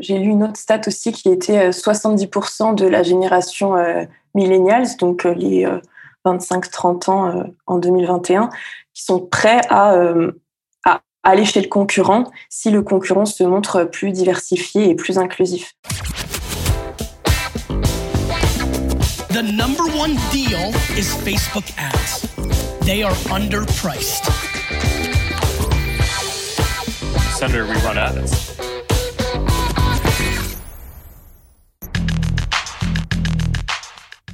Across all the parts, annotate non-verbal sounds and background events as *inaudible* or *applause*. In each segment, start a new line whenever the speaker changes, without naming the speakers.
j'ai lu une autre stat aussi qui était 70% de la génération millennials, donc les 25-30 ans en 2021, qui sont prêts à, à aller chez le concurrent si le concurrent se montre plus diversifié et plus inclusif. The number one deal is Facebook ads. They are underpriced.
Senator, we run ads.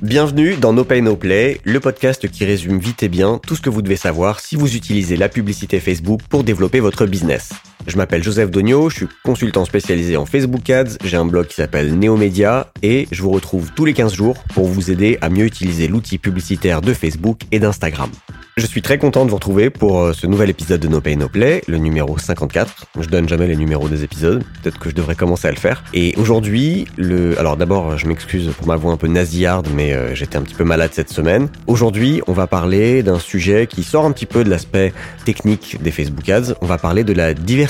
Bienvenue dans No Pay No Play, le podcast qui résume vite et bien tout ce que vous devez savoir si vous utilisez la publicité Facebook pour développer votre business. Je m'appelle Joseph Dogno, je suis consultant spécialisé en Facebook Ads, j'ai un blog qui s'appelle Neomedia et je vous retrouve tous les 15 jours pour vous aider à mieux utiliser l'outil publicitaire de Facebook et d'Instagram. Je suis très content de vous retrouver pour euh, ce nouvel épisode de No Pay No Play, le numéro 54. Je donne jamais les numéros des épisodes, peut-être que je devrais commencer à le faire. Et aujourd'hui, le... Alors d'abord, je m'excuse pour ma voix un peu nasillarde, mais euh, j'étais un petit peu malade cette semaine. Aujourd'hui, on va parler d'un sujet qui sort un petit peu de l'aspect technique des Facebook Ads. On va parler de la diversité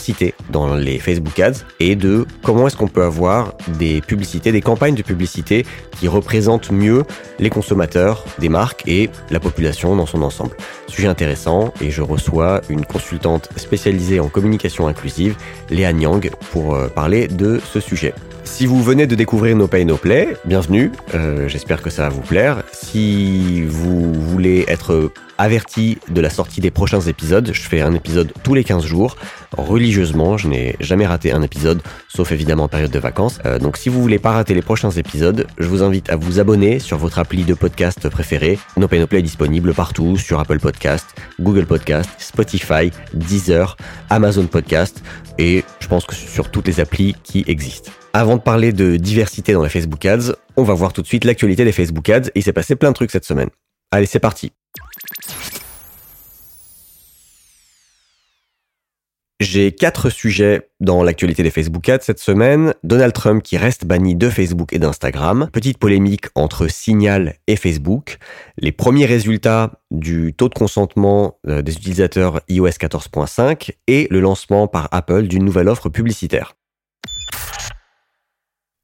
dans les Facebook Ads et de comment est-ce qu'on peut avoir des publicités, des campagnes de publicité qui représentent mieux les consommateurs des marques et la population dans son ensemble. Sujet intéressant et je reçois une consultante spécialisée en communication inclusive, Léa Nyang, pour euh, parler de ce sujet. Si vous venez de découvrir No Pay No Play, bienvenue, euh, j'espère que ça va vous plaire. Si vous voulez être averti de la sortie des prochains épisodes. Je fais un épisode tous les 15 jours, religieusement. Je n'ai jamais raté un épisode, sauf évidemment en période de vacances. Euh, donc si vous voulez pas rater les prochains épisodes, je vous invite à vous abonner sur votre appli de podcast préféré. No Pay No Play est disponible partout, sur Apple Podcast, Google Podcast, Spotify, Deezer, Amazon Podcast et je pense que sur toutes les applis qui existent. Avant de parler de diversité dans les Facebook Ads, on va voir tout de suite l'actualité des Facebook Ads. Il s'est passé plein de trucs cette semaine. Allez, c'est parti. J'ai quatre sujets dans l'actualité des Facebook Ads cette semaine. Donald Trump qui reste banni de Facebook et d'Instagram. Petite polémique entre Signal et Facebook. Les premiers résultats du taux de consentement euh, des utilisateurs iOS 14.5 et le lancement par Apple d'une nouvelle offre publicitaire.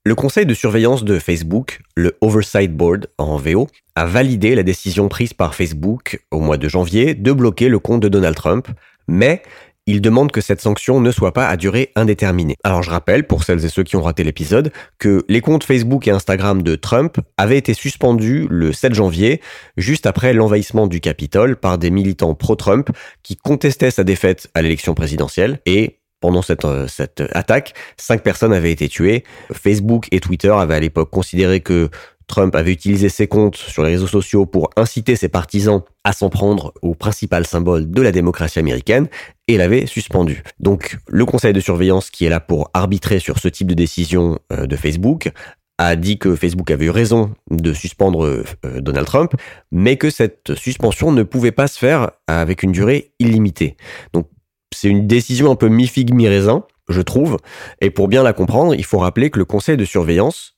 Le conseil de surveillance de Facebook, le Oversight Board en VO, a validé la décision prise par Facebook au mois de janvier de bloquer le compte de Donald Trump, mais il demande que cette sanction ne soit pas à durée indéterminée. Alors je rappelle, pour celles et ceux qui ont raté l'épisode, que les comptes Facebook et Instagram de Trump avaient été suspendus le 7 janvier, juste après l'envahissement du Capitole par des militants pro-Trump qui contestaient sa défaite à l'élection présidentielle et pendant cette, euh, cette attaque, cinq personnes avaient été tuées. Facebook et Twitter avaient à l'époque considéré que Trump avait utilisé ses comptes sur les réseaux sociaux pour inciter ses partisans à s'en prendre au principal symbole de la démocratie américaine et l'avait suspendu. Donc le conseil de surveillance qui est là pour arbitrer sur ce type de décision euh, de Facebook a dit que Facebook avait eu raison de suspendre euh, Donald Trump, mais que cette suspension ne pouvait pas se faire avec une durée illimitée. Donc c'est une décision un peu mi-figue, mi-raisin, je trouve, et pour bien la comprendre, il faut rappeler que le conseil de surveillance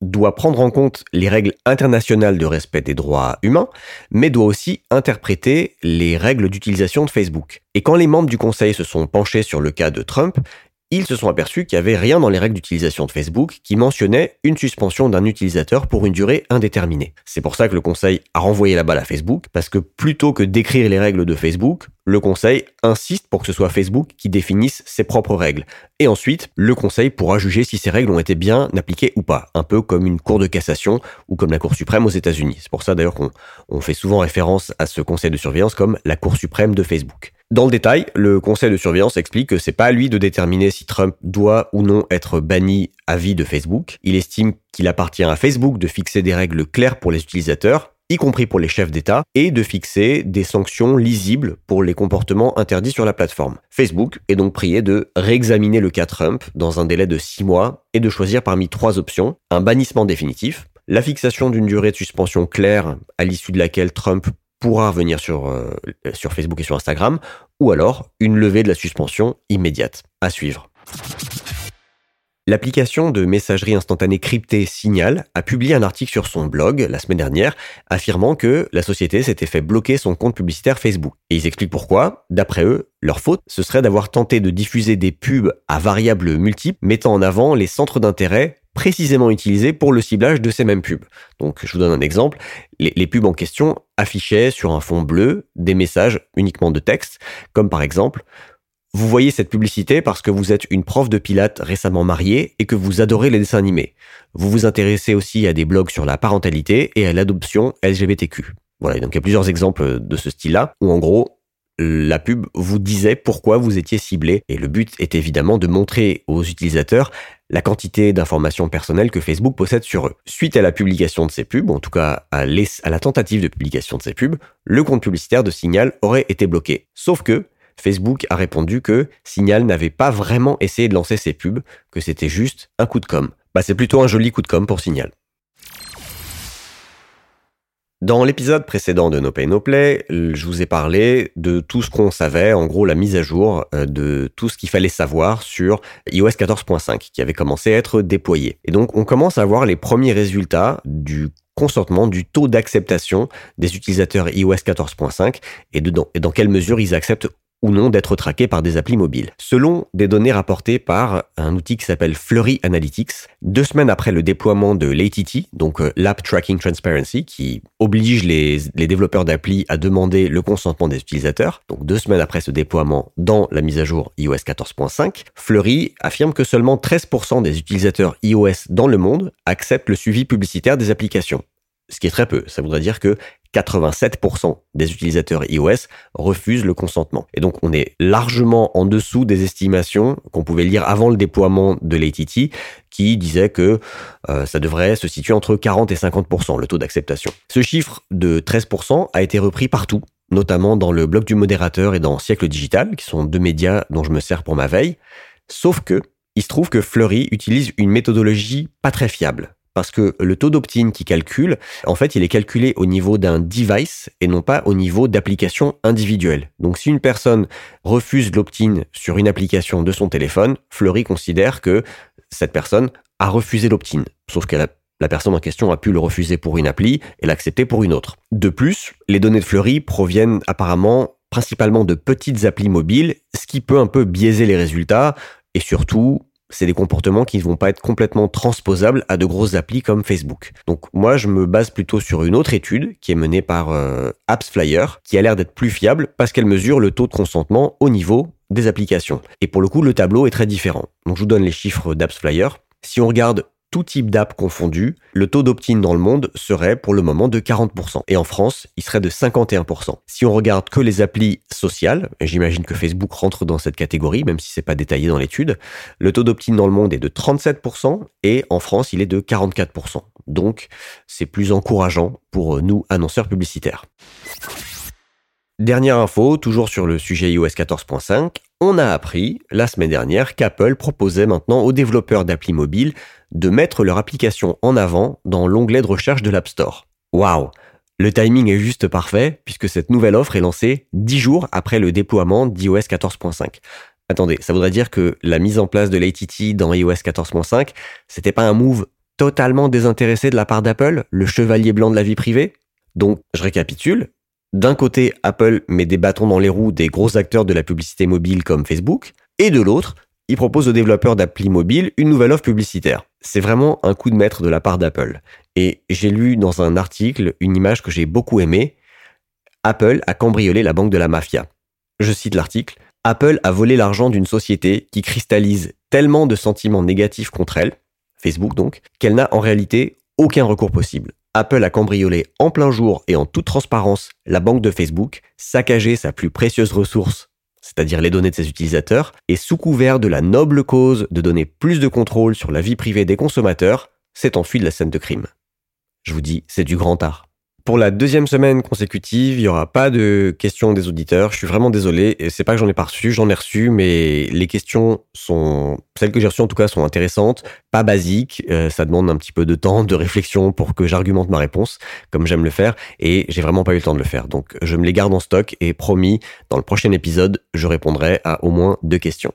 doit prendre en compte les règles internationales de respect des droits humains, mais doit aussi interpréter les règles d'utilisation de Facebook. Et quand les membres du Conseil se sont penchés sur le cas de Trump, ils se sont aperçus qu'il n'y avait rien dans les règles d'utilisation de Facebook qui mentionnait une suspension d'un utilisateur pour une durée indéterminée. C'est pour ça que le conseil a renvoyé la balle à Facebook, parce que plutôt que d'écrire les règles de Facebook, le conseil insiste pour que ce soit Facebook qui définisse ses propres règles. Et ensuite, le conseil pourra juger si ces règles ont été bien appliquées ou pas, un peu comme une cour de cassation ou comme la Cour suprême aux États-Unis. C'est pour ça d'ailleurs qu'on fait souvent référence à ce conseil de surveillance comme la Cour suprême de Facebook. Dans le détail, le conseil de surveillance explique que c'est pas à lui de déterminer si Trump doit ou non être banni à vie de Facebook. Il estime qu'il appartient à Facebook de fixer des règles claires pour les utilisateurs, y compris pour les chefs d'État, et de fixer des sanctions lisibles pour les comportements interdits sur la plateforme. Facebook est donc prié de réexaminer le cas Trump dans un délai de 6 mois et de choisir parmi trois options, un bannissement définitif, la fixation d'une durée de suspension claire à l'issue de laquelle Trump pourra revenir sur, euh, sur Facebook et sur Instagram, ou alors une levée de la suspension immédiate. À suivre. L'application de messagerie instantanée cryptée Signal a publié un article sur son blog la semaine dernière affirmant que la société s'était fait bloquer son compte publicitaire Facebook. Et ils expliquent pourquoi. D'après eux, leur faute, ce serait d'avoir tenté de diffuser des pubs à variables multiples mettant en avant les centres d'intérêt précisément utilisés pour le ciblage de ces mêmes pubs. Donc je vous donne un exemple. Les, pubs en question affichaient sur un fond bleu des messages uniquement de texte, comme par exemple vous voyez cette publicité parce que vous êtes une prof de pilates récemment mariée et que vous adorez les dessins animés. Vous vous intéressez aussi à des blogs sur la parentalité et à l'adoption LGBTQ. Voilà, donc il y a plusieurs exemples de ce style-là, où en gros, la pub vous disait pourquoi vous étiez ciblé. Et le but est évidemment de montrer aux utilisateurs la quantité d'informations personnelles que Facebook possède sur eux. Suite à la publication de ces pubs, en tout cas à, la tentative de publication de ces pubs, le compte publicitaire de Signal aurait été bloqué. Sauf que Facebook a répondu que Signal n'avait pas vraiment essayé de lancer ses pubs, que c'était juste un coup de com. Bah c'est plutôt un joli coup de com pour Signal. Dans l'épisode précédent de No Pay No Play, je vous ai parlé de tout ce qu'on savait, en gros la mise à jour euh, de tout ce qu'il fallait savoir sur iOS 14.5 qui avait commencé à être déployé. Et donc on commence à voir les premiers résultats du consentement, du taux d'acceptation des utilisateurs iOS 14.5 et, et dans quelle mesure ils acceptent ou non d'être traqués par des applis mobiles. Selon des données rapportées par un outil qui s'appelle Flurry Analytics, deux semaines après le déploiement de l'ATT, donc euh, l'App Tracking Transparency, qui oblige les, développeurs d'applis à demander le consentement des utilisateurs, donc deux semaines après ce déploiement dans la mise à jour iOS 14.5, Flurry affirme que seulement 13% des utilisateurs iOS dans le monde acceptent le suivi publicitaire des applications ce qui est très peu. Ça voudrait dire que 87% des utilisateurs iOS refusent le consentement. Et donc on est largement en dessous des estimations qu'on pouvait lire avant le déploiement de l'ATT qui disait que euh, ça devrait se situer entre 40 et 50% le taux d'acceptation. Ce chiffre de 13% a été repris partout, notamment dans le blog du modérateur et dans Siècle Digital, qui sont deux médias dont je me sers pour ma veille. Sauf que il se trouve que Fleury utilise une méthodologie pas très fiable parce que le taux d'opt-in qui calcule, en fait, il est calculé au niveau d'un device et non pas au niveau d'application individuelle. Donc si une personne refuse l'opt-in sur une application de son téléphone, Fleury considère que cette personne a refusé l'opt-in, sauf que la personne en question a pu le refuser pour une appli et l'accepter pour une autre. De plus, les données de Fleury proviennent apparemment principalement de petites applis mobiles, ce qui peut un peu biaiser les résultats et surtout c'est des comportements qui ne vont pas être complètement transposables à de grosses applis comme Facebook. Donc moi, je me base plutôt sur une autre étude qui est menée par euh, AppsFlyer, qui a l'air d'être plus fiable parce qu'elle mesure le taux de consentement au niveau des applications. Et pour le coup, le tableau est très différent. Donc je vous donne les chiffres d'AppsFlyer. Si on regarde tout type d'app confondu, le taux d'opt-in dans le monde serait pour le moment de 40%. Et en France, il serait de 51%. Si on regarde que les applis sociales, j'imagine que Facebook rentre dans cette catégorie, même si c'est pas détaillé dans l'étude, le taux d'opt-in dans le monde est de 37% et en France, il est de 44%. Donc, c'est plus encourageant pour nous, annonceurs publicitaires. Dernière info, toujours sur le sujet iOS 14.5, on a appris la semaine dernière qu'Apple proposait maintenant aux développeurs d'applis mobiles de mettre leur application en avant dans l'onglet de recherche de l'App Store. Waouh Le timing est juste parfait puisque cette nouvelle offre est lancée 10 jours après le déploiement d'iOS 14.5. Attendez, ça voudrait dire que la mise en place de l'ATT dans iOS 14.5, c'était pas un move totalement désintéressé de la part d'Apple, le chevalier blanc de la vie privée? Donc, je récapitule. D'un côté, Apple met des bâtons dans les roues des gros acteurs de la publicité mobile comme Facebook, et de l'autre, il propose aux développeurs d'appli mobile une nouvelle offre publicitaire. C'est vraiment un coup de maître de la part d'Apple. Et j'ai lu dans un article une image que j'ai beaucoup aimée. Apple a cambriolé la banque de la mafia. Je cite l'article. Apple a volé l'argent d'une société qui cristallise tellement de sentiments négatifs contre elle, Facebook donc, qu'elle n'a en réalité aucun recours possible. Apple a cambriolé en plein jour et en toute transparence la banque de Facebook, saccagé sa plus précieuse ressource, c'est-à-dire les données de ses utilisateurs, et sous couvert de la noble cause de donner plus de contrôle sur la vie privée des consommateurs, s'est enfui de la scène de crime. Je vous dis, c'est du grand art. Pour la deuxième semaine consécutive, il n'y aura pas de questions des auditeurs. Je suis vraiment désolé. C'est pas que j'en ai pas reçu, j'en ai reçu, mais les questions sont, celles que j'ai reçues en tout cas, sont intéressantes, pas basiques. Euh, ça demande un petit peu de temps, de réflexion pour que j'argumente ma réponse, comme j'aime le faire. Et j'ai vraiment pas eu le temps de le faire. Donc, je me les garde en stock et promis, dans le prochain épisode, je répondrai à au moins deux questions.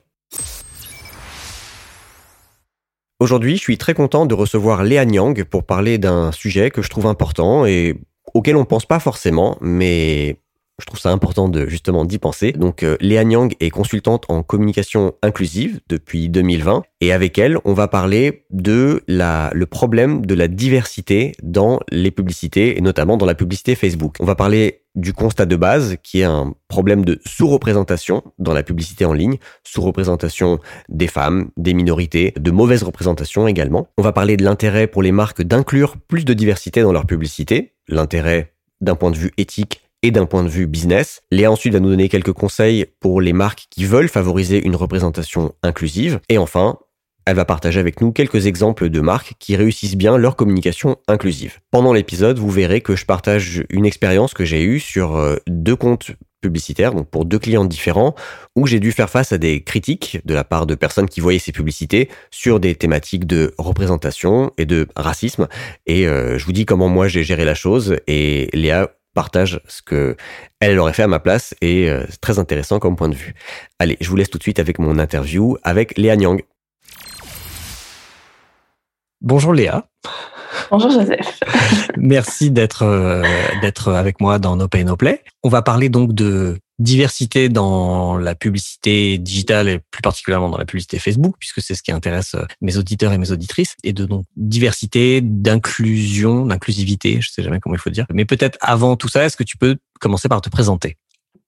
Aujourd'hui, je suis très content de recevoir Léa Nyang pour parler d'un sujet que je trouve important et auquel on pense pas forcément, mais je trouve ça important de justement d'y penser. Donc euh, Léa Nyang est consultante en communication inclusive depuis 2020 et avec elle, on va parler de le problème de la diversité dans les publicités et notamment dans la publicité Facebook. On va parler du constat de base qui est un problème de sous-représentation dans la publicité en ligne, sous-représentation des femmes, des minorités, de mauvaise représentation également. On va parler de l'intérêt pour les marques d'inclure plus de diversité dans leur publicité, l'intérêt d'un point de vue éthique et d'un point de vue business. Léa ensuite va nous donner quelques conseils pour les marques qui veulent favoriser une représentation inclusive. Et enfin, elle va partager avec nous quelques exemples de marques qui réussissent bien leur communication inclusive. Pendant l'épisode, vous verrez que je partage une expérience que j'ai eue sur euh, deux comptes publicitaires, donc pour deux clients différents, où j'ai dû faire face à des critiques de la part de personnes qui voyaient ces publicités sur des thématiques de représentation et de racisme. Et euh, je vous dis comment moi j'ai géré la chose et Léa partage ce que elle aurait fait à ma place et euh, c'est très intéressant comme point de vue. Allez, je vous laisse tout de suite avec mon interview avec Léa Nyang.
Bonjour Léa.
Bonjour Joseph. *laughs*
Merci d'être euh, d'être avec moi dans No Pay No Play. On va parler donc de diversité dans la publicité digitale et plus particulièrement dans la publicité Facebook, puisque c'est ce qui intéresse euh, mes auditeurs et mes auditrices, et de donc diversité, d'inclusion, d'inclusivité, je sais jamais comment il faut dire. Mais peut-être avant tout ça, est-ce que tu peux commencer par te présenter?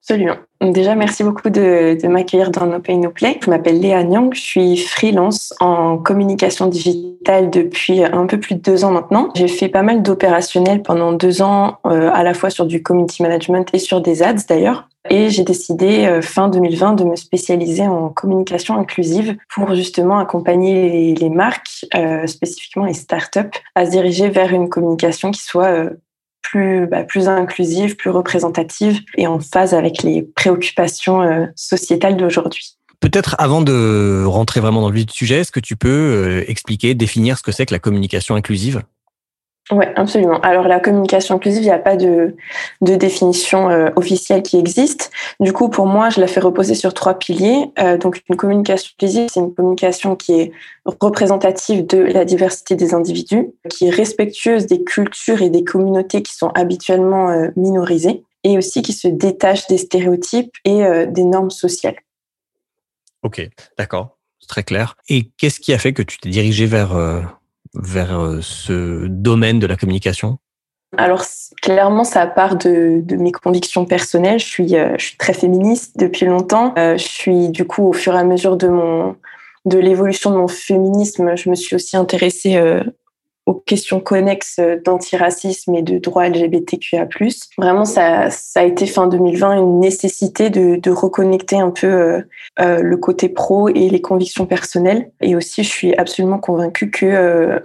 Absolument. Déjà, merci beaucoup de, de m'accueillir dans No Pay No Play. Je m'appelle Léa Nyang, je suis freelance en communication digitale depuis un peu plus de deux ans maintenant. J'ai fait pas mal d'opérationnels pendant deux ans, euh, à la fois sur du community management et sur des ads d'ailleurs. Et j'ai décidé euh, fin 2020 de me spécialiser en communication inclusive pour justement accompagner les, marques, euh, spécifiquement les startups, à se diriger vers une communication qui soit euh, plus, bah, plus inclusive, plus représentative et en phase avec les préoccupations sociétales d'aujourd'hui.
Peut-être avant de rentrer vraiment dans le vif du sujet, est-ce que tu peux expliquer, définir ce que c'est que la communication inclusive?
Oui, absolument. Alors la communication inclusive, il n'y a pas de, définition euh, officielle qui existe. Du coup, pour moi, je la fais reposer sur trois piliers. Euh, donc une communication inclusive, c'est une communication qui est représentative de la diversité des individus, qui est respectueuse des cultures et des communautés qui sont habituellement euh, minorisées, et aussi qui se détache des stéréotypes et des normes sociales.
Ok, d'accord, c'est très clair. Et qu'est-ce qui a fait que tu t'es dirigé vers vers euh, ce domaine de la communication?
Alors clairement, ça part de, mes convictions personnelles. Je suis, euh, je suis très féministe depuis longtemps. Euh, je suis du coup au fur et à mesure de mon de l'évolution de mon féminisme, je me suis aussi intéressée aux questions connexes d'antiracisme et de droits LGBTQIA+. Vraiment, ça, ça a été fin 2020 une nécessité de, de reconnecter un peu euh, euh, le côté pro et les convictions personnelles. Et aussi, je suis absolument convaincue que euh,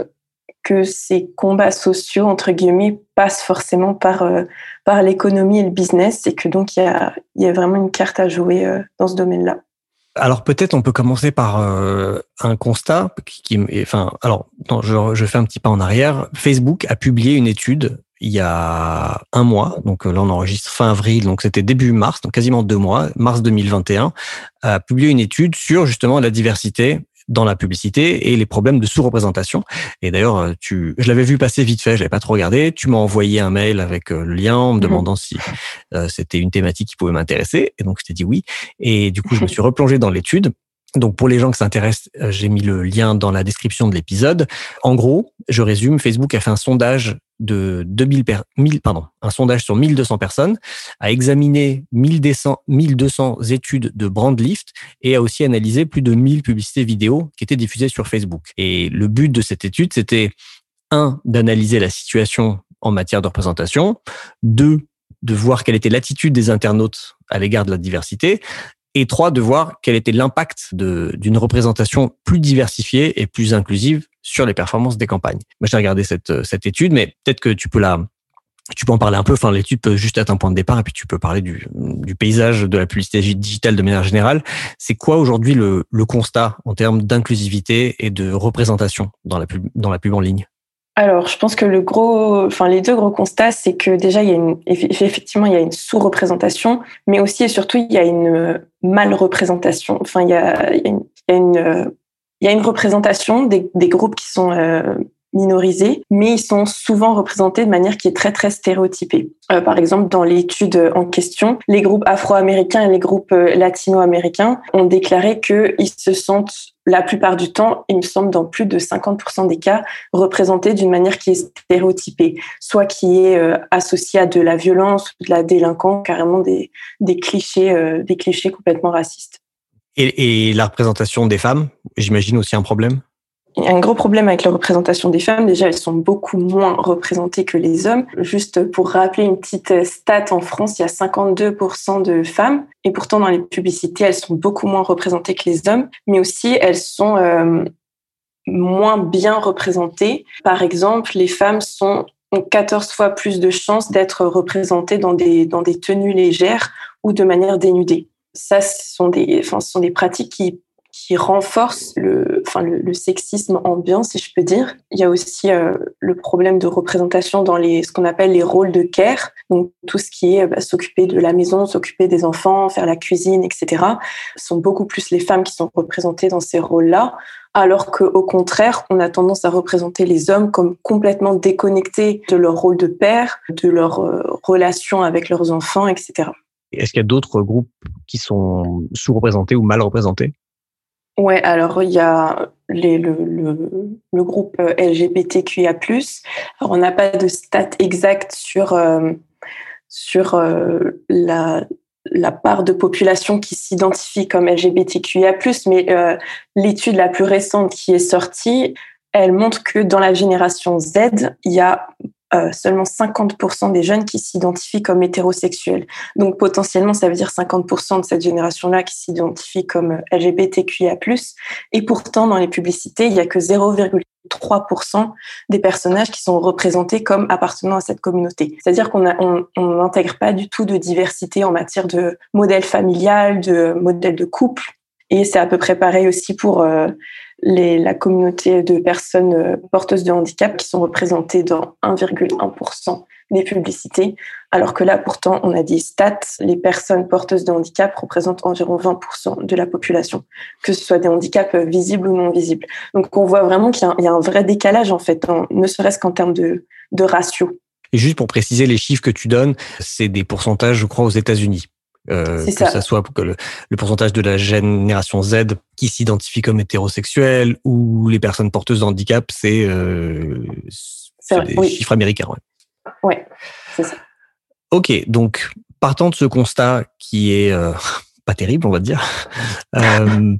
que ces combats sociaux entre guillemets passent forcément par euh, par l'économie et le business, et que donc il y a y a vraiment une carte à jouer euh, dans ce domaine-là.
Alors peut-être on peut commencer par euh, un constat qui, enfin, alors je, je, fais un petit pas en arrière. Facebook a publié une étude il y a un mois, donc là on enregistre fin avril, donc c'était début mars, donc quasiment deux mois, mars 2021, a publié une étude sur justement la diversité dans la publicité et les problèmes de sous-représentation. Et d'ailleurs, euh, tu, je l'avais vu passer vite fait, je l'avais pas trop regardé. Tu m'as envoyé un mail avec euh, le lien en me mhm. demandant si euh, c'était une thématique qui pouvait m'intéresser. Et donc, je t'ai dit oui. Et du coup, je me suis replongé dans l'étude. Donc pour les gens qui s'intéressent, euh, j'ai mis le lien dans la description de l'épisode. En gros, je résume, Facebook a fait un sondage de 2000 pardon, un sondage sur 1200 personnes, a examiné 1200, 1200 études de brand lift et a aussi analysé plus de 1000 publicités vidéo qui étaient diffusées sur Facebook. Et le but de cette étude, c'était un d'analyser la situation en matière de représentation, deux de voir quelle était l'attitude des internautes à l'égard de la diversité, et trois, de voir quel était l'impact d'une représentation plus diversifiée et plus inclusive sur les performances des campagnes. Moi, j'ai regardé cette, cette étude, mais peut-être que tu peux tu peux en parler un peu. Enfin, l'étude peut juste être un point de départ et puis tu peux parler du, paysage de la publicité digitale de manière générale. C'est quoi aujourd'hui le, le constat en termes d'inclusivité et de représentation dans la pub, dans la pub en ligne?
Alors, je pense que le gros, enfin, les deux gros constats, c'est que déjà, il y a une, effectivement, il y a une sous-représentation, mais aussi et surtout, il y a une mal-représentation. Enfin, il y a, il y a une, Il y a une représentation des, des groupes qui sont minorisés, mais ils sont souvent représentés de manière qui est très très stéréotypée. Euh, par exemple, dans l'étude en question, les groupes afro-américains et les groupes euh, latino-américains ont déclaré qu'ils se sentent la plupart du temps, il me semble dans plus de 50% des cas, représentés d'une manière qui est stéréotypée, soit qui est euh, associée à de la violence de la délinquance, carrément des, des clichés, des clichés complètement racistes.
Et la représentation des femmes, j'imagine aussi un problème?
Il y a un gros problème avec la représentation des femmes. Déjà, elles sont beaucoup moins représentées que les hommes. Juste pour rappeler une petite stat, en France, il y a 52% de femmes. Et pourtant, dans les publicités, elles sont beaucoup moins représentées que les hommes. Mais aussi, elles sont euh, moins bien représentées. Par exemple, les femmes ont 14 fois plus de chances d'être représentées dans des, tenues légères ou de manière dénudée. Ça, ce sont des pratiques qui qui renforce le, enfin le, sexisme ambiant, si je peux dire. Il y a aussi euh, le problème de représentation dans les, ce qu'on appelle les rôles de care, donc tout ce qui est bah, s'occuper de la maison, s'occuper des enfants, faire la cuisine, etc. Ce sont beaucoup plus les femmes qui sont représentées dans ces rôles-là, alors qu'au contraire, on a tendance à représenter les hommes comme complètement déconnectés de leur rôle de père, de leur euh, relation avec leurs enfants, etc.
Est-ce qu'il y a d'autres groupes qui sont sous-représentés ou mal représentés?
Ouais, alors il y a le, le, le, groupe LGBTQIA+. Alors on n'a pas de stats exactes sur euh, sur euh, la la part de population qui s'identifie comme LGBTQIA+, mais euh, l'étude la plus récente qui est sortie, elle montre que dans la génération Z, il y a euh, seulement 50% des jeunes qui s'identifient comme hétérosexuels. Donc potentiellement, ça veut dire 50% de cette génération-là qui s'identifie comme euh, LGBTQIA+. Et pourtant, dans les publicités, il n'y a que 0,3% des personnages qui sont représentés comme appartenant à cette communauté. C'est-à-dire qu'on n'intègre pas du tout de diversité en matière de modèle familial, de modèle de couple. Et c'est à peu près pareil aussi pour euh, la communauté de personnes euh, porteuses de handicap qui sont représentées dans 1,1% des publicités, alors que là, pourtant, on a des stats, les personnes porteuses de handicap représentent environ 20% de la population, que ce soit des handicaps visibles ou non visibles. Donc, on voit vraiment qu'il y, a un vrai décalage, en fait, ne serait-ce qu'en termes de, de ratio.
Et juste pour préciser les chiffres que tu donnes, c'est des pourcentages, je crois, aux États-Unis. Euh, que ça. soit que le, le, pourcentage de la génération Z qui s'identifie comme hétérosexuel ou les personnes porteuses de handicap, c'est euh, des chiffres américains.
Ouais, ouais c'est ça.
Ok, donc partant de ce constat qui est euh, *laughs* pas terrible, on va dire, *laughs* euh,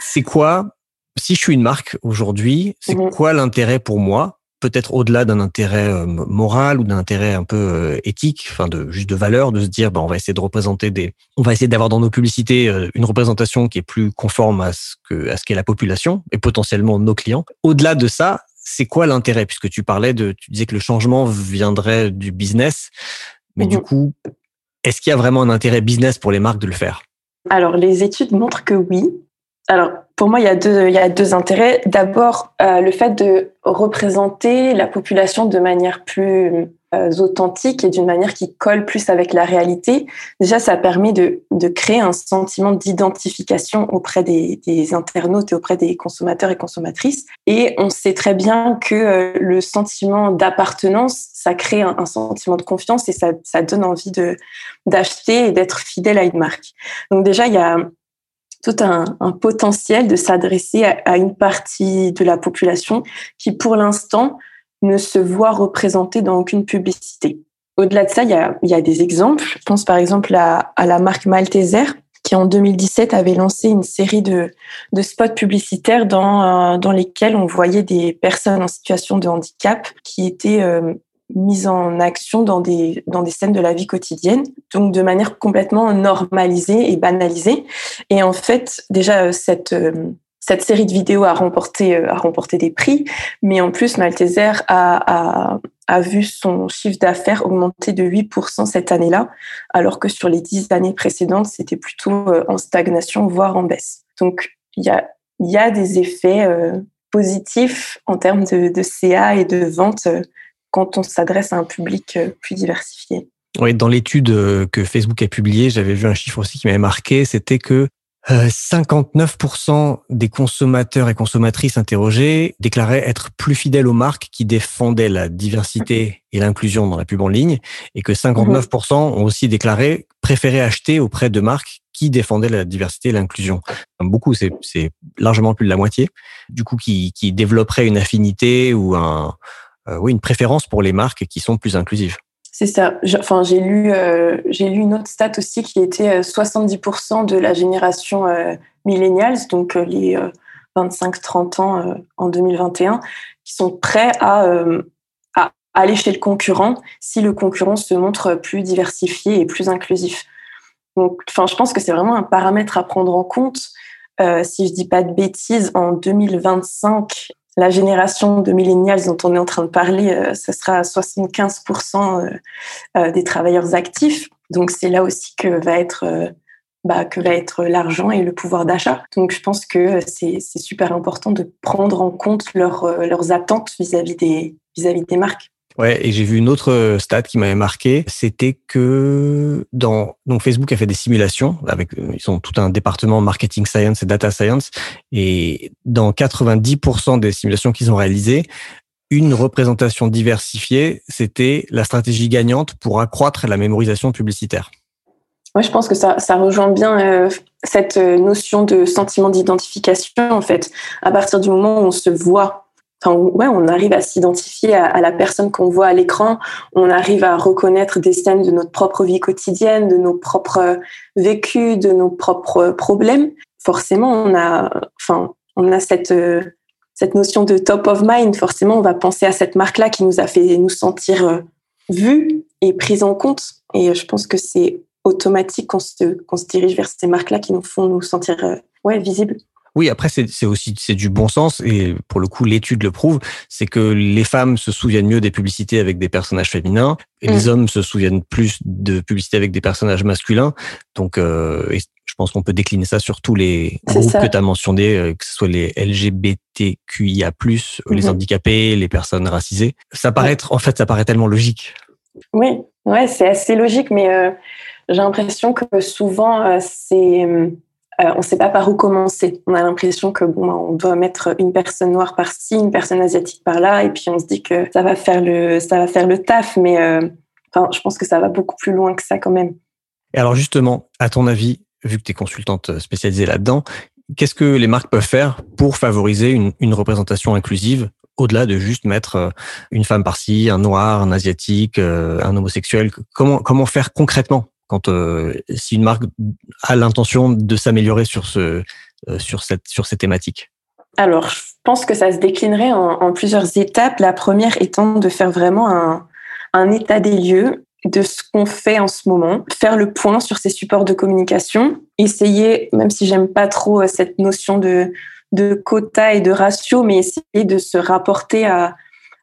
c'est quoi si je suis une marque aujourd'hui, c'est mm-hmm. quoi l'intérêt pour moi peut-être au-delà d'un intérêt euh, moral ou d'un intérêt un peu euh, éthique, enfin de juste de valeur, de se dire bah on va essayer de représenter des, on va essayer d'avoir dans nos publicités euh, une représentation qui est plus conforme à ce que à ce qu'est la population et potentiellement nos clients. Au-delà de ça, c'est quoi l'intérêt? Puisque tu parlais de, tu disais que le changement viendrait du business, mais du mmh coup, est-ce qu'il y a vraiment un intérêt business pour les marques de le faire?
Alors les études montrent que oui. Alors pour moi, il y a deux, il y a deux intérêts. D'abord, euh, le fait de représenter la population de manière plus euh, authentique et d'une manière qui colle plus avec la réalité. Déjà, ça permet de, de créer un sentiment d'identification auprès des, des, internautes et auprès des consommateurs et consommatrices. Et on sait très bien que euh, le sentiment d'appartenance, ça crée un, un, sentiment de confiance et ça, ça donne envie de d'acheter et d'être fidèle à une marque. Donc déjà, il y a tout un, potentiel de s'adresser à, une partie de la population qui, pour l'instant, ne se voit représentée dans aucune publicité. Au-delà de ça, il y a, y a des exemples. Je pense par exemple à, à la marque Malteser, qui en 2017 avait lancé une série de, de spots publicitaires dans, euh, dans lesquels on voyait des personnes en situation de handicap qui étaient euh, mise en action dans des, dans des scènes de la vie quotidienne, donc de manière complètement normalisée et banalisée. Et en fait, déjà, euh, cette, euh, cette série de vidéos a remporté, euh, a remporté des prix, mais en plus, Malteser a, a, a vu son chiffre d'affaires augmenter de 8% cette année-là, alors que sur les dix années précédentes, c'était plutôt en stagnation, voire en baisse. Donc, il y a, y a des effets positifs en termes de, de CA et de vente quand on s'adresse à un public euh, plus diversifié.
Oui, dans l'étude euh, que Facebook a publiée, j'avais vu un chiffre aussi qui m'avait marqué, c'était que 59% euh, des consommateurs et consommatrices interrogés déclaraient être plus fidèles aux marques qui défendaient la diversité et l'inclusion dans la pub en ligne et que 59% ont aussi déclaré préférer acheter auprès de marques qui défendaient la diversité et l'inclusion. Beaucoup, c'est largement plus de la moitié. Du coup, qui, qui développeraient une affinité ou un, oui, une préférence pour les marques qui sont plus inclusives.
C'est ça. Enfin, j'ai lu, euh, lu une autre stat aussi qui était 70% euh, de la génération euh, millennials, donc les 25-30 ans en 2021, qui sont prêts à, à, aller chez le concurrent si le concurrent se montre plus diversifié et plus inclusif. Donc, enfin, je pense que c'est vraiment un paramètre à prendre en compte. si je dis pas de bêtises, en 2025, la génération de millennials dont on est en train de parler, euh, ce sera 75% euh, euh, des travailleurs actifs. Donc c'est là aussi que va être bah, que va être l'argent et le pouvoir d'achat. Donc je pense que c'est super important de prendre en compte leurs attentes vis-à-vis des vis-à-vis des marques.
Ouais, et j'ai vu une autre euh, stat qui m'avait marqué, c'était que dans donc Facebook a fait des simulations avec euh, ils ont tout un département marketing science et data science et dans 90% des simulations qu'ils ont réalisées, une représentation diversifiée, c'était la stratégie gagnante pour accroître la mémorisation publicitaire.
Ouais, je pense que ça, ça rejoint bien euh, cette notion de sentiment d'identification en fait. À partir du moment où on se voit Enfin, ouais, on arrive à s'identifier à, la personne qu'on voit à l'écran. On arrive à reconnaître des scènes de notre propre vie quotidienne, de nos propres vécus, de nos propres problèmes. Forcément, on a, enfin, on a cette cette notion de top of mind. Forcément, on va penser à cette marque-là qui nous a fait nous sentir euh, vus et pris en compte. Et je pense que c'est automatique qu'on se, qu'on se dirige vers ces marques-là qui nous font nous sentir euh, ouais, visibles.
Oui, après c'est aussi c'est du bon sens et pour le coup l'étude le prouve, c'est que les femmes se souviennent mieux des publicités avec des personnages féminins et les mm. hommes se souviennent plus de publicités avec des personnages masculins. Donc euh, je pense qu'on peut décliner ça sur tous les groupes que tu as mentionnés, euh, que ce soit les LGBTQIA+, les mm-hmm. handicapés, les personnes racisées. Ça paraît être, en fait ça paraît tellement logique.
Oui, ouais, c'est assez logique mais euh, j'ai l'impression que souvent c'est euh, on ne sait pas par où commencer. On a l'impression que bon, on doit mettre une personne noire par-ci, une personne asiatique par-là, et puis on se dit que ça va faire le, ça va faire le taf. Mais euh, enfin, je pense que ça va beaucoup plus loin que ça quand même.
Et alors justement, à ton avis, vu que tu es consultante spécialisée là-dedans, qu'est-ce que les marques peuvent faire pour favoriser une, représentation inclusive au-delà de juste mettre euh, une femme par-ci, un noir, un asiatique, un homosexuel? Comment faire concrètement euh, si une marque a l'intention de s'améliorer euh, sur ces thématiques.
Alors, je pense que ça se déclinerait en, plusieurs étapes. La première étant de faire vraiment un, un état des lieux de ce qu'on fait en ce moment, faire le point sur ces supports de communication, essayer, même si j'aime pas trop euh, cette notion de, de quota et de ratio, mais essayer de se rapporter à,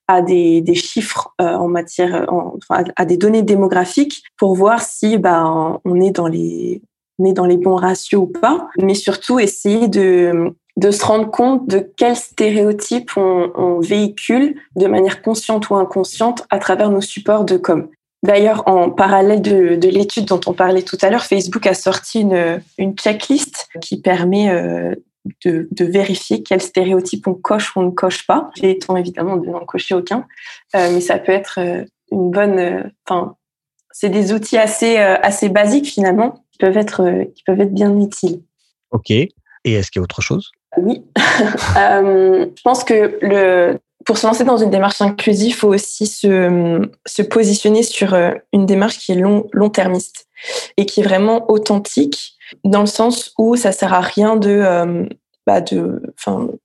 à des, des chiffres euh, en matière, enfin, à des données démographiques pour voir si bah, on est dans les on est dans les bons ratios ou pas, mais surtout essayer de, de se rendre compte de quels stéréotypes on, on véhicule de manière consciente ou inconsciente à travers nos supports de com. D'ailleurs, en parallèle de, de l'étude dont on parlait tout à l'heure, Facebook a sorti une, une checklist qui permet euh, de, vérifier quels stéréotypes on coche ou on ne coche pas. J'ai temps évidemment de n'en cocher aucun, euh, mais ça peut être euh, une bonne. Euh, enfin, c'est des outils assez assez basiques finalement qui peuvent être qui peuvent être bien utiles.
Ok. Et est-ce qu'il y a autre chose?
Oui. *laughs* je pense que le pour se lancer dans une démarche inclusive, il faut aussi se, se positionner sur une démarche qui est long, long-termiste et qui est vraiment authentique dans le sens où ça sert à rien de, euh, bah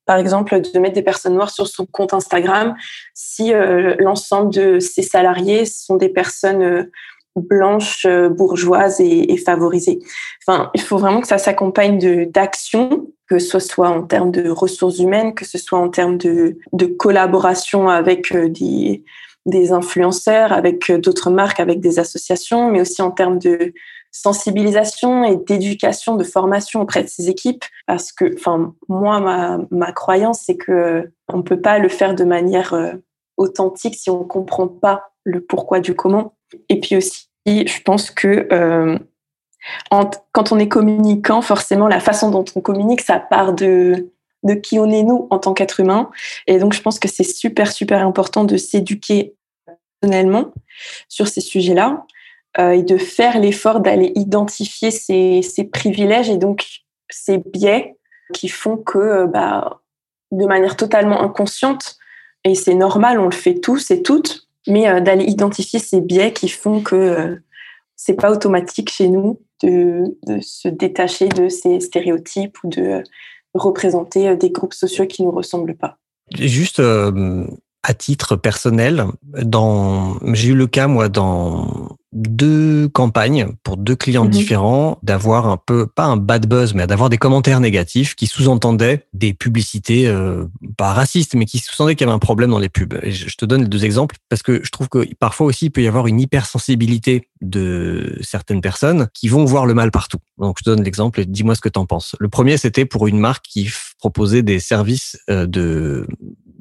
par exemple, de mettre des personnes noires sur son compte Instagram si euh, l'ensemble de ses salariés sont des personnes euh, blanches, bourgeoises et, favorisées. Enfin, il faut vraiment que ça s'accompagne d'actions, que ce soit en termes de ressources humaines, que ce soit en termes de collaboration avec des des influenceurs, avec d'autres marques, avec des associations, mais aussi en termes de sensibilisation et d'éducation, de formation auprès de ces équipes. Parce que, enfin, moi, ma, ma croyance, c'est que on peut pas le faire de manière euh, authentique si on comprend pas le pourquoi du comment. Et puis aussi, je pense que euh, quand on est communicant, forcément, la façon dont on communique, ça part de, de qui on est nous en tant qu'être humain. Et donc, je pense que c'est super, super important de s'éduquer personnellement sur ces sujets-là euh, et de faire l'effort d'aller identifier ces, ces, privilèges et donc ces biais qui font que, euh, bah, de manière totalement inconsciente, et c'est normal, on le fait tous et toutes, mais euh, d'aller identifier ces biais qui font que c'est pas automatique chez nous de, de, se détacher de ces stéréotypes ou de représenter des groupes sociaux qui nous ressemblent pas.
Juste à titre personnel, dans j'ai eu le cas moi dans deux campagnes pour deux clients mhm. différents d'avoir un peu pas un bad buzz mais d'avoir des commentaires négatifs qui sous-entendaient des publicités euh, pas racistes mais qui sous-entendaient qu'il y avait un problème dans les pubs. Et je te donne les deux exemples parce que je trouve que parfois aussi il peut y avoir une hypersensibilité de certaines personnes qui vont voir le mal partout. Donc je te donne l'exemple et dis-moi ce que tu en penses. Le premier c'était pour une marque qui proposait des services euh, de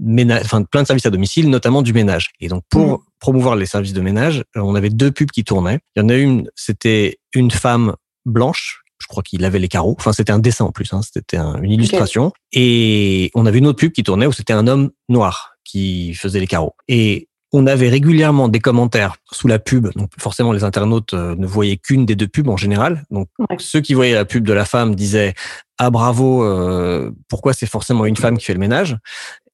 ménage, enfin plein de services à domicile, notamment du ménage. Et donc pour mmh. promouvoir les services de ménage, euh, on avait deux pubs qui tournaient. Il y en a une, c'était une femme blanche. Je crois qu'il avait les carreaux. Enfin, c'était un dessin en plus. Hein, c'était une illustration. Et on avait une autre pub qui tournait où c'était un homme noir qui faisait les carreaux. Et on avait régulièrement des commentaires sous la pub. Donc forcément, les internautes euh, ne voyaient qu'une des deux pubs en général. Donc ceux qui voyaient la pub de la femme disaient ah bravo, euh, pourquoi c'est forcément une femme qui fait le ménage?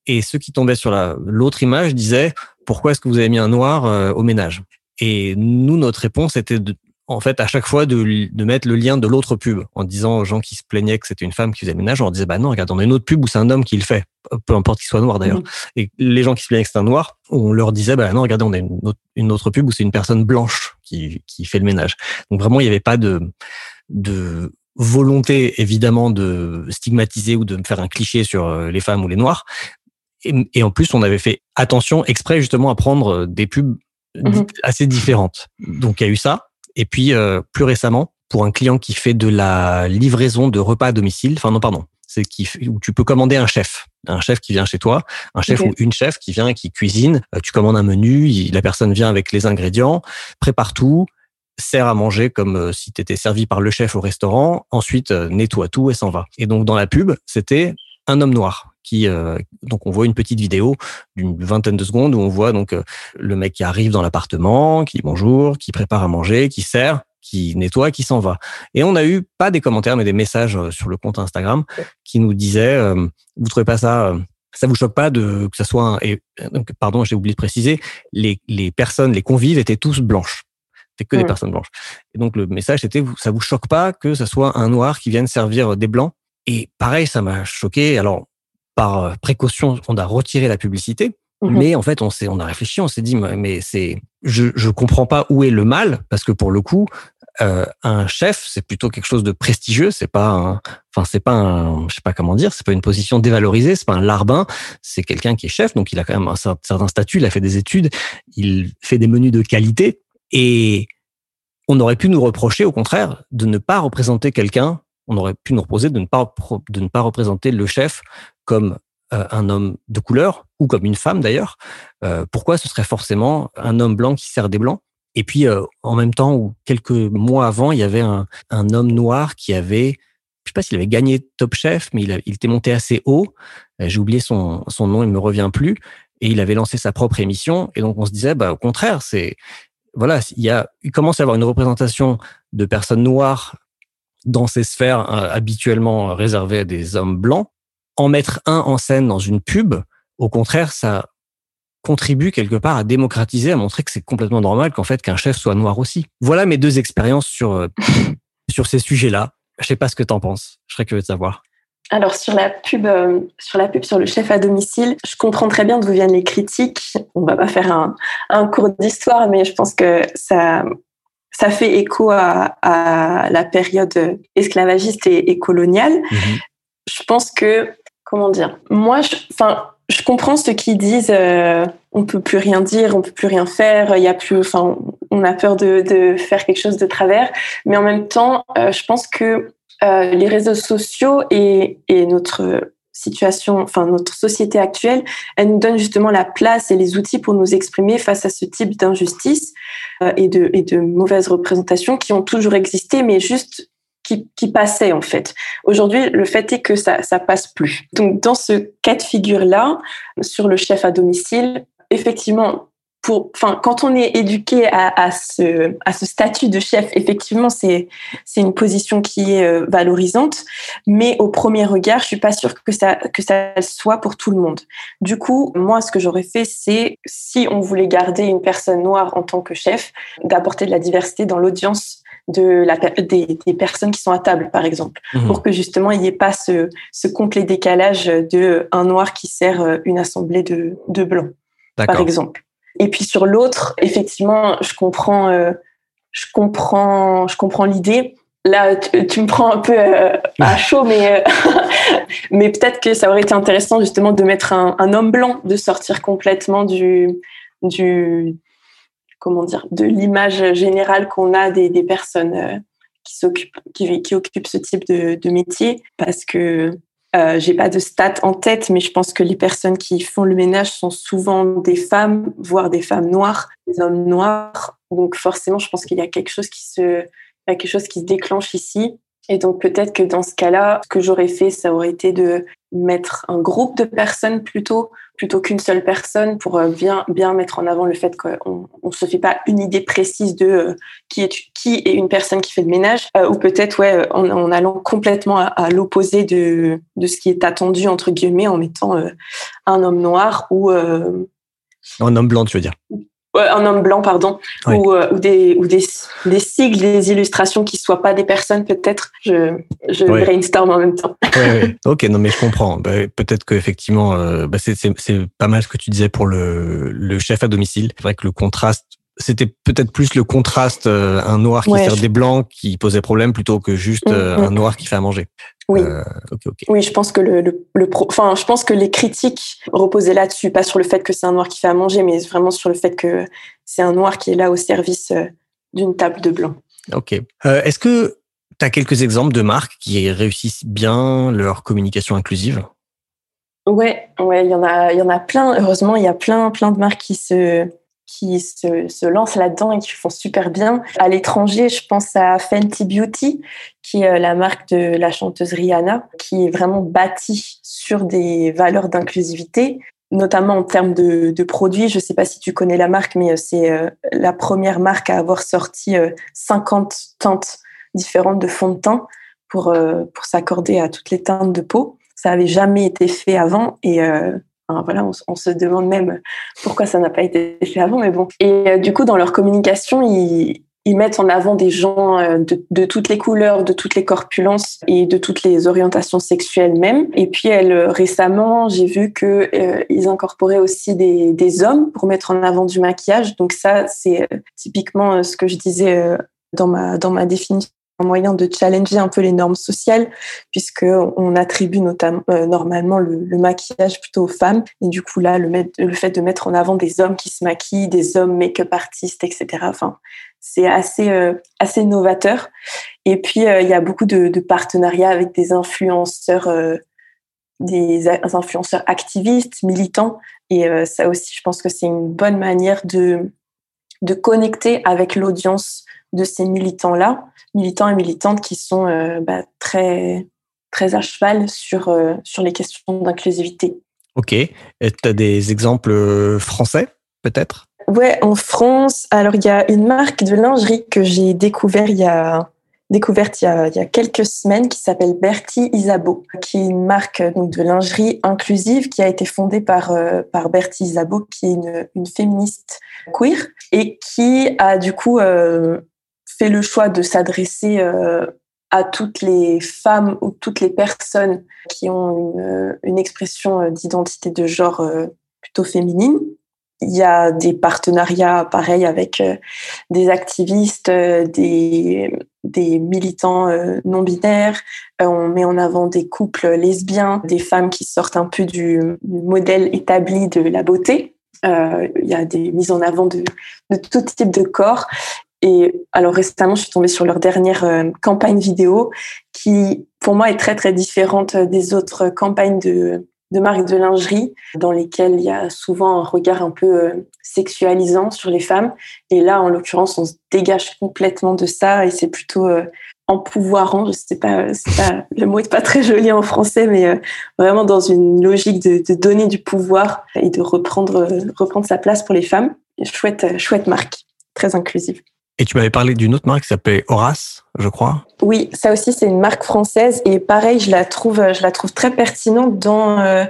Et ceux qui tombaient sur l'autre image disaient pourquoi est-ce que vous avez mis un noir euh, au ménage? Et nous, notre réponse était de, en fait à chaque fois de, de mettre le lien de l'autre pub en disant aux gens qui se plaignaient que c'était une femme qui faisait le ménage, on leur disait bah non, regarde, on a une autre pub où c'est un homme qui le fait, peu importe qu'il soit noir d'ailleurs. Mmh. Et les gens qui se plaignaient que c'était un noir, on leur disait bah non, regardez, on a une autre, une autre pub où c'est une personne blanche qui, qui fait le ménage. Donc vraiment, il n'y avait pas de de volonté évidemment de stigmatiser ou de faire un cliché sur euh, les femmes ou les noirs, et, en plus, on avait fait attention exprès justement à prendre euh, des pubs mhm. assez différentes. Donc il y a eu ça. Et puis euh, plus récemment, pour un client qui fait de la livraison de repas à domicile, enfin non pardon, c'est qui où tu peux commander un chef, un chef qui vient chez toi, un chef ou une chef qui vient et qui cuisine. Euh, tu commandes un menu, la personne vient avec les ingrédients, prépare tout, sert à manger comme si tu étais servi par le chef au restaurant, ensuite nettoie tout et s'en va. Et donc dans la pub, c'était un homme noir qui euh, donc on voit une petite vidéo d'une vingtaine de secondes où on voit donc euh, le mec qui arrive dans l'appartement, qui dit bonjour, qui prépare à manger, qui sert, qui nettoie, qui s'en va. Et on a eu pas des commentaires mais des messages euh, sur le compte Instagram qui nous disaient vous trouvez pas ça ça vous choque pas de que ça soit un, et donc, pardon j'ai oublié de préciser les les personnes les convives étaient tous blanches. C'était que des personnes blanches et donc le message c'était ça vous choque pas que ça soit un noir qui vienne servir des blancs? Et pareil ça m'a choqué. Alors par euh, précaution, on a retiré la publicité. Mhm. Mais en fait, on s'est, on a réfléchi, on s'est dit, mais c'est, je, je comprends pas où est le mal, parce que pour le coup, euh, un chef, c'est plutôt quelque chose de prestigieux. C'est pas, un, enfin, c'est pas un, je sais pas comment dire, c'est pas une position dévalorisée, c'est pas un larbin. C'est quelqu'un qui est chef, donc il a quand même un certain statut, il a fait des études, il fait des menus de qualité, et on aurait pu nous reprocher, au contraire, de ne pas représenter quelqu'un. On aurait pu nous reposer de ne pas de ne pas représenter le chef comme euh, un homme de couleur ou comme une femme d'ailleurs. Euh, pourquoi ce serait forcément un homme blanc qui sert des blancs? Et puis euh, en même temps, ou quelques mois avant, il y avait un, un homme noir qui avait, je sais pas s'il avait gagné Top Chef, mais il, il était monté assez haut. J'ai oublié son, son nom, il me revient plus. Et il avait lancé sa propre émission. Et donc on se disait, bah au contraire, c'est voilà, il y a, il commence à avoir une représentation de personnes noires dans ces sphères habituellement réservées à des hommes blancs en mettre un en scène dans une pub, au contraire, ça contribue quelque part à démocratiser, à montrer que c'est complètement normal qu'en fait qu'un chef soit noir aussi. Voilà mes deux expériences sur euh, *laughs* sur ces sujets-là. Je sais pas ce que tu en penses. Je serais curieux de savoir.
Alors sur la pub, euh, sur la pub sur le chef à domicile, je comprends très bien d'où viennent les critiques. On va pas faire un, un cours d'histoire, mais je pense que ça ça fait écho à, à la période esclavagiste et, coloniale. Mm-hmm. Je pense que comment dire Moi, enfin, je, comprends ceux qui disent euh, on peut plus rien dire, on peut plus rien faire, il y a plus, enfin, on a peur de, de, faire quelque chose de travers. Mais en même temps, euh, je pense que euh, les réseaux sociaux et, et, notre situation, enfin notre société actuelle, elle nous donne justement la place et les outils pour nous exprimer face à ce type d'injustice euh, et, de, et de mauvaises représentations qui ont toujours existé, mais juste qui, qui passaient en fait. Aujourd'hui, le fait est que ça ça passe plus. Donc dans ce cas de figure là, sur le chef à domicile, effectivement, enfin, quand on est éduqué à, ce, à ce statut de chef, effectivement, c'est, c'est une position qui est euh, valorisante, mais au premier regard, je suis pas sûre que ça, que ça soit pour tout le monde. Du coup, moi, ce que j'aurais fait, c'est, si on voulait garder une personne noire en tant que chef, d'apporter de la diversité dans l'audience de la, des, des, personnes qui sont à table, par exemple, mmh. pour que justement il n'y ait pas ce, ce complet décalage de un noir qui sert euh, une assemblée de, de blancs, par exemple. Et puis sur l'autre, effectivement, je comprends, euh, je comprends, je comprends l'idée. Là, tu, me prends un peu euh, à chaud, mais euh, *laughs* mais peut-être que ça aurait été intéressant justement de mettre un, homme blanc, de sortir complètement du du comment dire de l'image générale qu'on a des, des personnes qui s'occupent qui, qui occupent ce type de, de métier, parce que euh, j'ai pas de stats en tête, mais je pense que les personnes qui font le ménage sont souvent des femmes, voire des femmes noires, des hommes noirs. Donc forcément, je pense qu'il y a quelque chose qui se, y a quelque chose qui se déclenche ici. Et donc peut-être que dans ce cas-là, ce que j'aurais fait, ça aurait été de mettre un groupe de personnes plutôt plutôt qu'une seule personne pour euh, bien mettre en avant le fait qu'on on se fait pas une idée précise de euh, qui est qui est une personne qui fait le ménage euh, ou peut-être en, allant complètement à, l'opposé de de ce qui est attendu entre guillemets en mettant un homme noir ou
un homme blanc tu veux dire?
Un homme blanc, pardon, ou, euh, ou, des, ou des, des, sigles, des illustrations qui soient pas des personnes, peut-être. Je, je brainstorm en même temps.
Ok, non, mais je comprends. Bah, peut-être qu'effectivement, euh, bah, c'est pas mal ce que tu disais pour le, le chef à domicile. C'est vrai que le contraste c'était peut-être plus le contraste, euh, un noir qui sert des blancs qui posait problème plutôt que juste mm, mm. un noir qui fait à manger.
Oui. Euh, oui, je pense que le, le, enfin, je pense que les critiques reposaient là-dessus, pas sur le fait que c'est un noir qui fait à manger, mais vraiment sur le fait que c'est un noir qui est là au service euh, d'une table de blanc.
Ok. Euh, est-ce que tu as quelques exemples de marques qui réussissent bien leur communication inclusive?
Ouais, ouais, il y en a, il y en a plein. Heureusement, il y a plein, plein de marques qui se qui se, se lancent là-dedans et qui font super bien. À l'étranger, je pense à Fenty Beauty, qui est euh, la marque de la chanteuse Rihanna, qui est vraiment bâtie sur des valeurs d'inclusivité, notamment en termes de, de produits. Je ne sais pas si tu connais la marque, mais euh, c'est euh, la première marque à avoir sorti 50 teintes différentes de fond de teint pour, pour s'accorder à toutes les teintes de peau. Ça avait jamais été fait avant et voilà, on, se demande même pourquoi ça n'a pas été fait avant, mais bon. Et euh, du coup, dans leur communication, ils, mettent en avant des gens euh, de, toutes les couleurs, de toutes les corpulences et de toutes les orientations sexuelles même. Et puis, elle, récemment, j'ai vu que euh, ils incorporaient aussi des, des, hommes pour mettre en avant du maquillage. Donc ça, c'est typiquement ce que je disais dans ma dans ma définition un moyen de challenger un peu les normes sociales, puisque on attribue notamment euh, normalement le, maquillage plutôt aux femmes. Et du coup là, le, fait de mettre en avant des hommes qui se maquillent, des hommes make-up artistes, etc. Enfin, c'est assez euh, assez novateur. Et puis euh, il y a beaucoup de, de, partenariats avec des influenceurs, des influenceurs activistes, militants. Et ça aussi, je pense que c'est une bonne manière de de connecter avec l'audience de ces militants-là, militants et militantes qui sont euh, bah, très, très à cheval sur, euh, sur les questions d'inclusivité.
Ok. Et tu as des exemples euh, français, peut-être?
Ouais, en France, alors il y a une marque de lingerie que j'ai découvert il y a, découverte il y a, il y a quelques semaines qui s'appelle Bertie Isabeau, qui est une marque donc, de lingerie inclusive qui a été fondée par, par Bertie Isabeau, qui est une, une féministe queer et qui a du coup fait le choix de s'adresser euh, à toutes les femmes ou toutes les personnes qui ont une, euh, expression euh, d'identité de genre plutôt féminine. Il y a des partenariats pareils avec des activistes, des, des militants non binaires. On met en avant des couples lesbiens, des femmes qui sortent un peu du, modèle établi de la beauté. il y a des mises en avant de, de tout type de corps et alors récemment, je suis tombée sur leur dernière euh, campagne vidéo qui pour moi est très très différente des autres campagnes de, de marques de lingerie dans lesquelles il y a souvent un regard un peu euh, sexualisant sur les femmes. Et là, en l'occurrence, on se dégage complètement de ça et c'est plutôt euh, empouvoirant. Je sais pas, le mot est pas très joli en français, mais euh, vraiment dans une logique de, de, donner du pouvoir et de reprendre, reprendre sa place pour les femmes. Chouette, chouette marque, très inclusive.
Et tu m'avais parlé d'une autre marque qui s'appelait Horace, je crois.
Oui, ça aussi c'est une marque française et pareil, je la trouve, je la trouve très pertinente dans euh,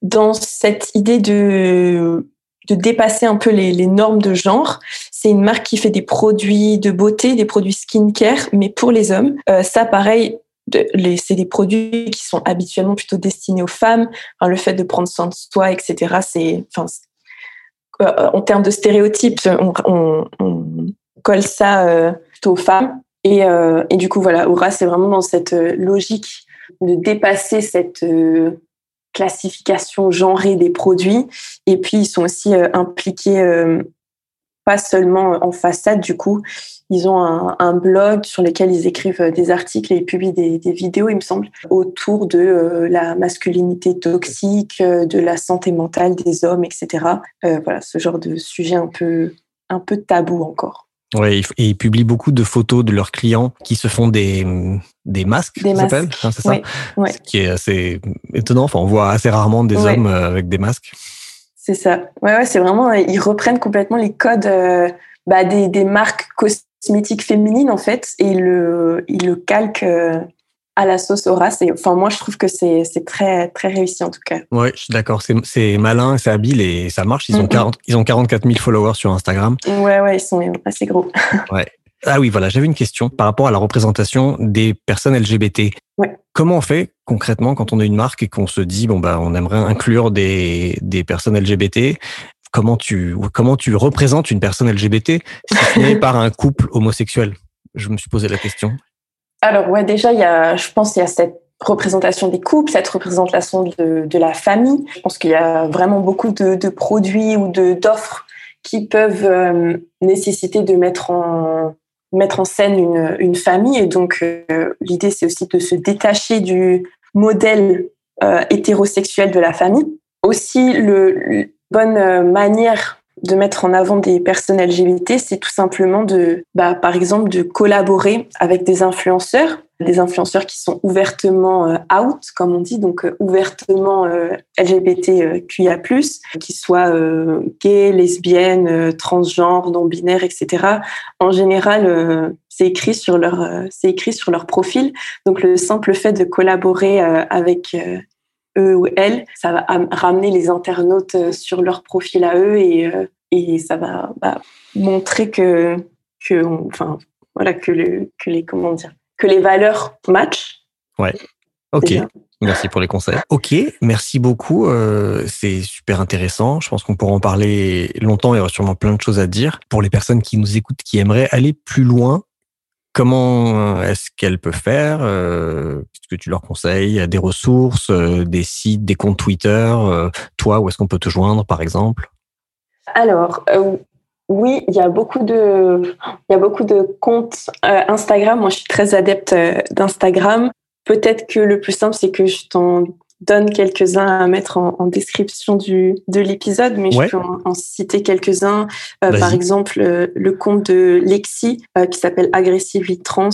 dans cette idée de de dépasser un peu les, normes de genre. C'est une marque qui fait des produits de beauté, des produits skincare, mais pour les hommes. Euh, ça, pareil, c'est des produits qui sont habituellement plutôt destinés aux femmes. Le fait de prendre soin de soi, etc. C'est, euh, en termes de stéréotypes, on colle ça euh, aux femmes. Et, euh, et, du coup, voilà, Aura, c'est vraiment dans cette euh, logique de dépasser cette classification genrée des produits. Et puis, ils sont aussi impliqués, pas seulement en façade, du coup, ils ont un, blog sur lequel ils écrivent des articles et publient des, des vidéos, il me semble, autour de la masculinité toxique, de la santé mentale des hommes, etc. voilà, ce genre de sujet un peu, un peu tabou encore.
Ouais, et ils publient beaucoup de photos de leurs clients qui se font des, des masques,
des
s'appelle, hein, c'est ça?
Ouais.
Ce qui est assez étonnant. Enfin, on voit assez rarement des
ouais.
hommes euh, avec des masques.
C'est ça. Ouais, ouais, c'est vraiment, ils reprennent complètement les codes euh, bah, des, des marques cosmétiques féminines, en fait, et ils le, ils le calquent euh, à la sauce. Et, enfin, moi, je trouve que c'est très, très réussi, en tout cas.
Ouais, je suis d'accord. C'est malin, c'est habile et ça marche. Ils ont, mm -hmm. 40, ils ont 44 000 followers sur Instagram.
Ouais, ouais, ils sont assez gros. *laughs*
ouais. Ah oui, voilà, j'avais une question par rapport à la représentation des personnes LGBT.
Ouais.
Comment on fait concrètement quand on est une marque et qu'on se dit, bon, bah, on aimerait inclure des, des personnes LGBT Comment tu, comment tu représentes une personne LGBT si ce n'est *laughs* par un couple homosexuel? Je me suis posé la question.
Alors ouais, déjà, il y a, je pense qu'il y a cette représentation des couples, cette représentation de, la famille. Je pense qu'il y a vraiment beaucoup de, produits ou d'offres qui peuvent euh, nécessiter de mettre en mettre en scène une, une famille. Et donc euh, l'idée, c'est aussi de se détacher du modèle euh, hétérosexuel de la famille. Aussi, le, le bonne manière de mettre en avant des personnes LGBT, c'est tout simplement de, bah, par exemple, de collaborer avec des influenceurs, des influenceurs qui sont ouvertement euh, out, comme on dit, donc euh, ouvertement euh, LGBTQIA+, qui soient euh, gays, lesbiennes, euh, transgenres, non-binaires, etc. En général, euh, c'est écrit sur c'est écrit sur leur profil. Donc le simple fait de collaborer avec eux ou elles, ça va ramener les internautes sur leur profil à eux et, et ça va bah, montrer que, que on, enfin, voilà, que, le, que, les, comment dire, que les valeurs matchent.
Ouais. Ok. Déjà. Merci pour les conseils. Ok, merci beaucoup. Euh, c'est super intéressant. Je pense qu'on pourra en parler longtemps. Il y aura sûrement plein de choses à dire. Pour les personnes qui nous écoutent, qui aimeraient aller plus loin, Comment est-ce qu'elles peuvent faire euh, Qu'est-ce que tu leur conseilles? Des ressources, euh, des sites, des comptes Twitter euh, Toi, où est-ce qu'on peut te joindre, par exemple?
Alors, euh, oui, il y a beaucoup de, comptes euh, Instagram. Moi, je suis très adepte euh, d'Instagram. Peut-être que le plus simple, c'est que je t'en donne quelques-uns à mettre en, en, description du, de l'épisode, mais
ouais.
je peux en, en citer quelques-uns. Euh, par exemple, euh, le compte de Lexi, euh, qui s'appelle Aggressively Trans,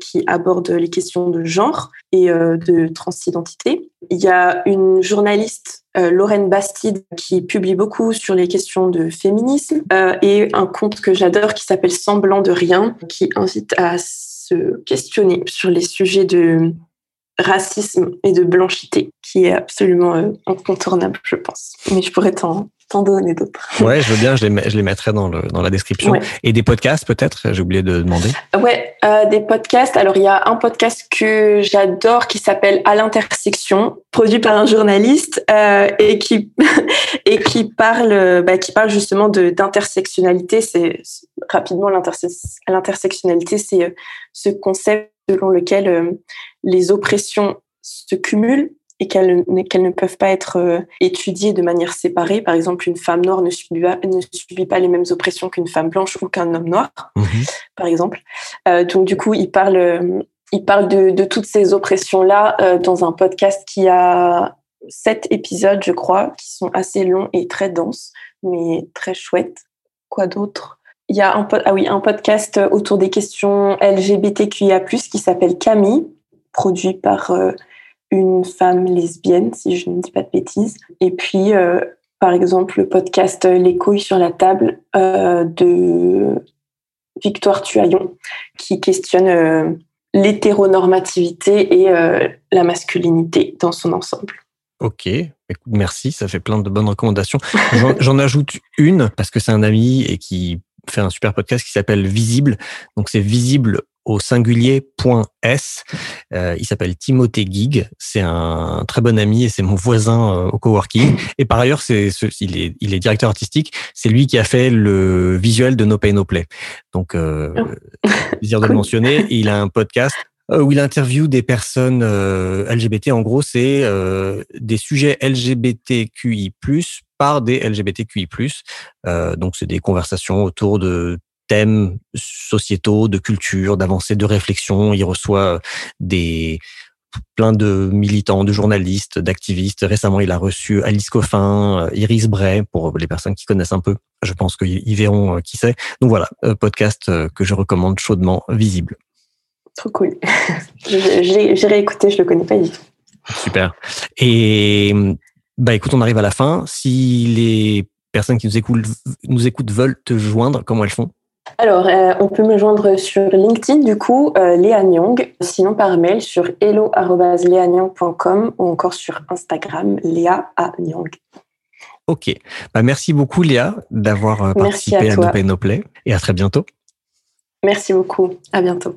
qui aborde les questions de genre et de transidentité. Il y a une journaliste, Lorraine Bastide, qui publie beaucoup sur les questions de féminisme, et un compte que j'adore qui s'appelle Semblant de rien, qui invite à se questionner sur les sujets de racisme et de blanchité, qui est absolument euh, incontournable, je pense. Mais je pourrais t'en donner d'autres. *laughs*
Ouais, je veux bien, je les, je les mettrai dans, le, dans la description. Ouais. Et des podcasts, peut-être? J'ai oublié de demander.
Ouais, euh, des podcasts. Alors, il y a un podcast que j'adore qui s'appelle À l'intersection, produit par un journaliste euh, et, qui, *laughs* et qui, parle, bah, qui parle justement d'intersectionnalité. C'est rapidement l'intersectionnalité, c'est euh, ce concept selon lequel euh, les oppressions se cumulent et qu'elles qu ne peuvent pas être euh, étudiées de manière séparée. Par exemple, une femme noire ne subit pas, ne subit pas les mêmes oppressions qu'une femme blanche ou qu'un homme noir,
mmh.
par exemple. Euh, donc, du coup, il parle, il parle de, de toutes ces oppressions-là euh, dans un podcast qui a sept épisodes, je crois, qui sont assez longs et très denses, mais très chouettes. Quoi d'autre? Il y a un, ah oui, un podcast autour des questions LGBTQIA+, qui s'appelle Camille, produit par euh, une femme lesbienne, si je ne dis pas de bêtises. Et puis, euh, par exemple, le podcast Les couilles sur la table euh, de Victoire Tuaillon, qui questionne l'hétéronormativité et la masculinité dans son ensemble.
Ok, merci, ça fait plein de bonnes recommandations. J'en ajoute une parce que c'est un ami et qui fait un super podcast qui s'appelle Visible. Donc c'est visible au singulier.s. Euh, il s'appelle Timothée Gig. C'est un très bon ami et c'est mon voisin euh, au coworking. Et par ailleurs, c'est, il, est, il est directeur artistique. C'est lui qui a fait le visuel de No Pay No Play. Donc, euh, oh. plaisir de le *laughs* mentionner. il a un podcast où il interviewe des personnes euh, LGBT. En gros, c'est euh, des sujets LGBTQI+, par des LGBTQI+. donc, c'est des conversations autour de thèmes sociétaux, de culture, d'avancées, de réflexion. Il reçoit des plein de militants, de journalistes, d'activistes. Récemment, il a reçu Alice Coffin, Iris Bray, pour les personnes qui connaissent un peu. Je pense qu'ils verront qui c'est. Donc voilà, podcast que je recommande chaudement, visible.
Trop cool. *laughs* J'ai réécouté, je le connais pas du tout.
Super. Et bah écoute, on arrive à la fin. Si les personnes qui nous écoutent, nous écoutent veulent te joindre, comment elles font?
Alors, euh, on peut me joindre sur LinkedIn, du coup, euh, Léa Nyong, sinon par mail sur hello.leanyong.com ou encore sur Instagram, Léa A. Nyong.
Ok. Bah, merci beaucoup, Léa, d'avoir euh, participé à, à No No Play et à très bientôt.
Merci beaucoup. À bientôt.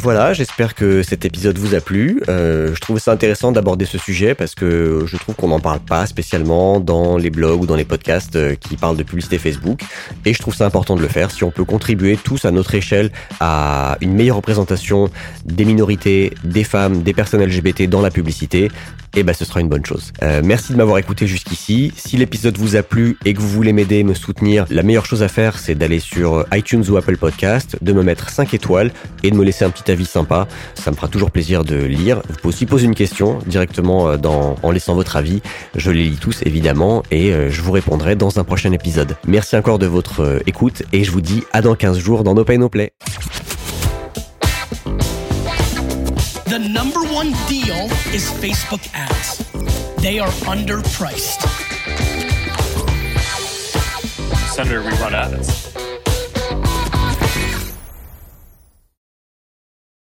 Voilà, j'espère que cet épisode vous a plu. Euh, je trouve ça intéressant d'aborder ce sujet parce que je trouve qu'on n'en parle pas spécialement dans les blogs ou dans les podcasts euh, qui parlent de publicité Facebook. Et je trouve ça important de le faire. Si on peut contribuer tous à notre échelle à une meilleure représentation des minorités, des femmes, des personnes LGBT dans la publicité, eh ben ce sera une bonne chose. Euh, merci de m'avoir écouté jusqu'ici. Si l'épisode vous a plu et que vous voulez m'aider me soutenir, la meilleure chose à faire c'est d'aller sur iTunes ou Apple Podcast, de me mettre 5 étoiles et de me laisser un petit avis sympa. Ça me fera toujours plaisir de lire. Vous pouvez aussi poser une question directement euh, dans, en laissant votre avis. Je les lis tous évidemment et euh, je vous répondrai dans un prochain épisode. Merci encore de votre écoute et je vous dis à dans 15 jours dans No Pay No Play. The number one deal is Facebook ads. They are underpriced. Senator, we run ads.